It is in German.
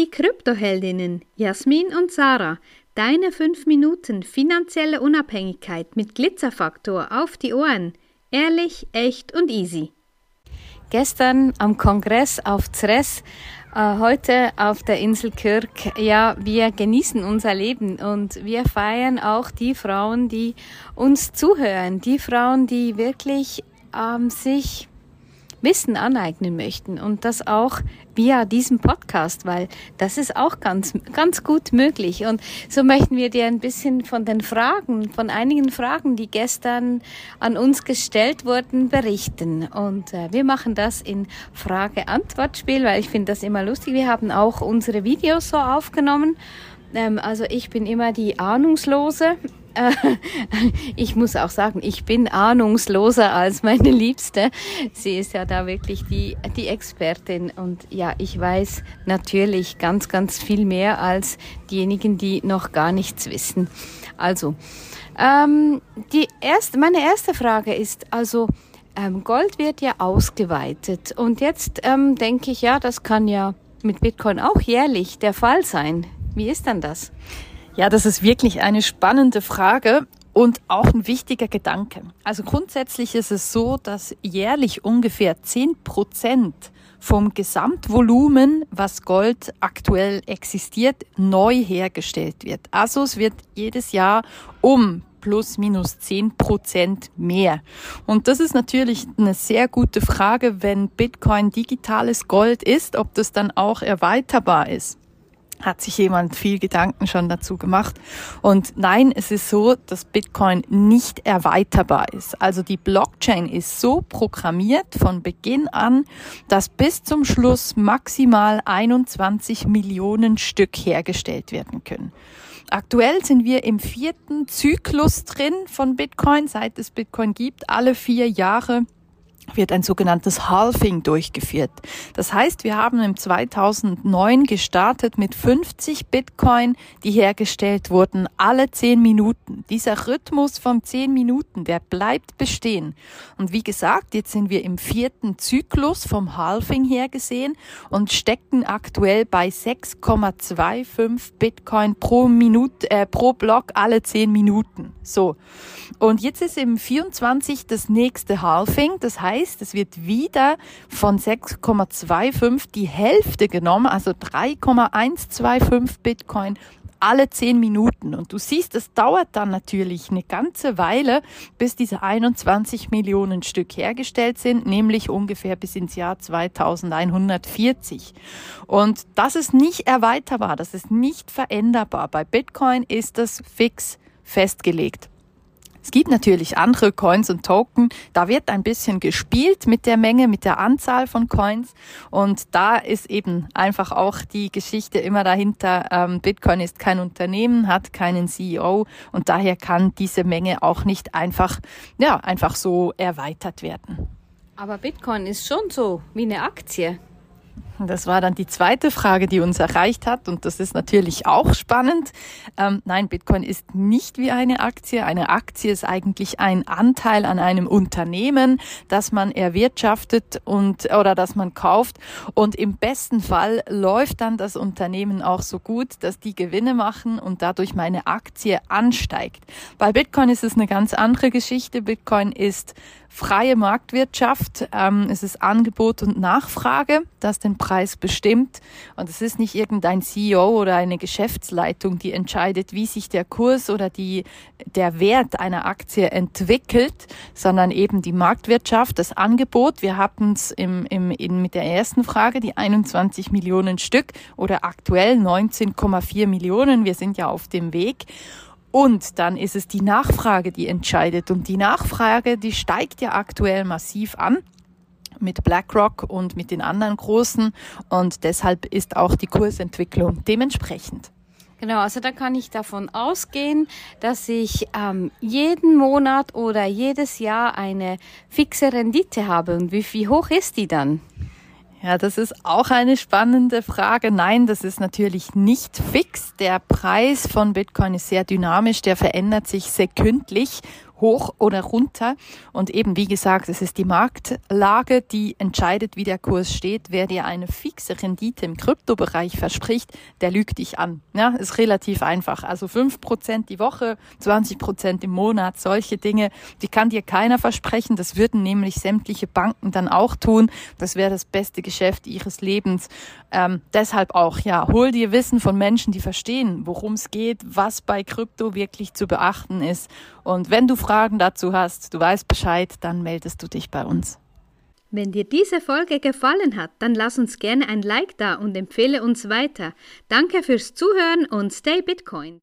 Die Kryptoheldinnen Jasmin und Sarah, deine 5 Minuten finanzielle Unabhängigkeit mit Glitzerfaktor auf die Ohren. Ehrlich, echt und easy. Gestern am Kongress auf Zres, äh, heute auf der Insel Kirk. Ja, wir genießen unser Leben und wir feiern auch die Frauen, die uns zuhören, die Frauen, die wirklich ähm, sich Wissen aneignen möchten und das auch via diesem Podcast, weil das ist auch ganz, ganz gut möglich. Und so möchten wir dir ein bisschen von den Fragen, von einigen Fragen, die gestern an uns gestellt wurden, berichten. Und äh, wir machen das in Frage-Antwort-Spiel, weil ich finde das immer lustig. Wir haben auch unsere Videos so aufgenommen. Ähm, also ich bin immer die Ahnungslose ich muss auch sagen, ich bin ahnungsloser als meine Liebste. Sie ist ja da wirklich die, die Expertin und ja, ich weiß natürlich ganz, ganz viel mehr als diejenigen, die noch gar nichts wissen. Also, ähm, die erste, meine erste Frage ist also, ähm, Gold wird ja ausgeweitet und jetzt ähm, denke ich, ja, das kann ja mit Bitcoin auch jährlich der Fall sein. Wie ist dann das? Ja, das ist wirklich eine spannende Frage und auch ein wichtiger Gedanke. Also grundsätzlich ist es so, dass jährlich ungefähr zehn Prozent vom Gesamtvolumen, was Gold aktuell existiert, neu hergestellt wird. Also es wird jedes Jahr um plus minus zehn Prozent mehr. Und das ist natürlich eine sehr gute Frage, wenn Bitcoin digitales Gold ist, ob das dann auch erweiterbar ist hat sich jemand viel Gedanken schon dazu gemacht. Und nein, es ist so, dass Bitcoin nicht erweiterbar ist. Also die Blockchain ist so programmiert von Beginn an, dass bis zum Schluss maximal 21 Millionen Stück hergestellt werden können. Aktuell sind wir im vierten Zyklus drin von Bitcoin, seit es Bitcoin gibt. Alle vier Jahre wird ein sogenanntes Halving durchgeführt. Das heißt, wir haben im 2009 gestartet mit 50 Bitcoin, die hergestellt wurden, alle 10 Minuten. Dieser Rhythmus von 10 Minuten, der bleibt bestehen. Und wie gesagt, jetzt sind wir im vierten Zyklus vom Halving her gesehen und stecken aktuell bei 6,25 Bitcoin pro Minute, äh, pro Block alle 10 Minuten. So. Und jetzt ist im 24 das nächste Halving. Das heißt, es wird wieder von 6,25 die Hälfte genommen, also 3,125 Bitcoin alle 10 Minuten. Und du siehst, es dauert dann natürlich eine ganze Weile, bis diese 21 Millionen Stück hergestellt sind, nämlich ungefähr bis ins Jahr 2140. Und das ist nicht erweiterbar, das ist nicht veränderbar. Bei Bitcoin ist das fix festgelegt. Es gibt natürlich andere Coins und Token. Da wird ein bisschen gespielt mit der Menge, mit der Anzahl von Coins. Und da ist eben einfach auch die Geschichte immer dahinter. Ähm, Bitcoin ist kein Unternehmen, hat keinen CEO und daher kann diese Menge auch nicht einfach, ja, einfach so erweitert werden. Aber Bitcoin ist schon so wie eine Aktie. Das war dann die zweite Frage, die uns erreicht hat. Und das ist natürlich auch spannend. Ähm, nein, Bitcoin ist nicht wie eine Aktie. Eine Aktie ist eigentlich ein Anteil an einem Unternehmen, das man erwirtschaftet und, oder das man kauft. Und im besten Fall läuft dann das Unternehmen auch so gut, dass die Gewinne machen und dadurch meine Aktie ansteigt. Bei Bitcoin ist es eine ganz andere Geschichte. Bitcoin ist freie Marktwirtschaft. Ähm, es ist Angebot und Nachfrage, das den Preis bestimmt. Und es ist nicht irgendein CEO oder eine Geschäftsleitung, die entscheidet, wie sich der Kurs oder die, der Wert einer Aktie entwickelt, sondern eben die Marktwirtschaft, das Angebot. Wir hatten es im, im, in, mit der ersten Frage, die 21 Millionen Stück oder aktuell 19,4 Millionen. Wir sind ja auf dem Weg. Und dann ist es die Nachfrage, die entscheidet. Und die Nachfrage, die steigt ja aktuell massiv an mit BlackRock und mit den anderen großen. Und deshalb ist auch die Kursentwicklung dementsprechend. Genau, also da kann ich davon ausgehen, dass ich ähm, jeden Monat oder jedes Jahr eine fixe Rendite habe. Und wie, wie hoch ist die dann? Ja, das ist auch eine spannende Frage. Nein, das ist natürlich nicht fix. Der Preis von Bitcoin ist sehr dynamisch, der verändert sich sekündlich hoch oder runter. Und eben, wie gesagt, es ist die Marktlage, die entscheidet, wie der Kurs steht. Wer dir eine fixe Rendite im Kryptobereich verspricht, der lügt dich an. Ja, ist relativ einfach. Also fünf Prozent die Woche, 20 Prozent im Monat, solche Dinge, die kann dir keiner versprechen. Das würden nämlich sämtliche Banken dann auch tun. Das wäre das beste Geschäft ihres Lebens. Ähm, deshalb auch, ja, hol dir Wissen von Menschen, die verstehen, worum es geht, was bei Krypto wirklich zu beachten ist. Und wenn du Fragen dazu hast, du weißt Bescheid, dann meldest du dich bei uns. Wenn dir diese Folge gefallen hat, dann lass uns gerne ein Like da und empfehle uns weiter. Danke fürs Zuhören und stay Bitcoin.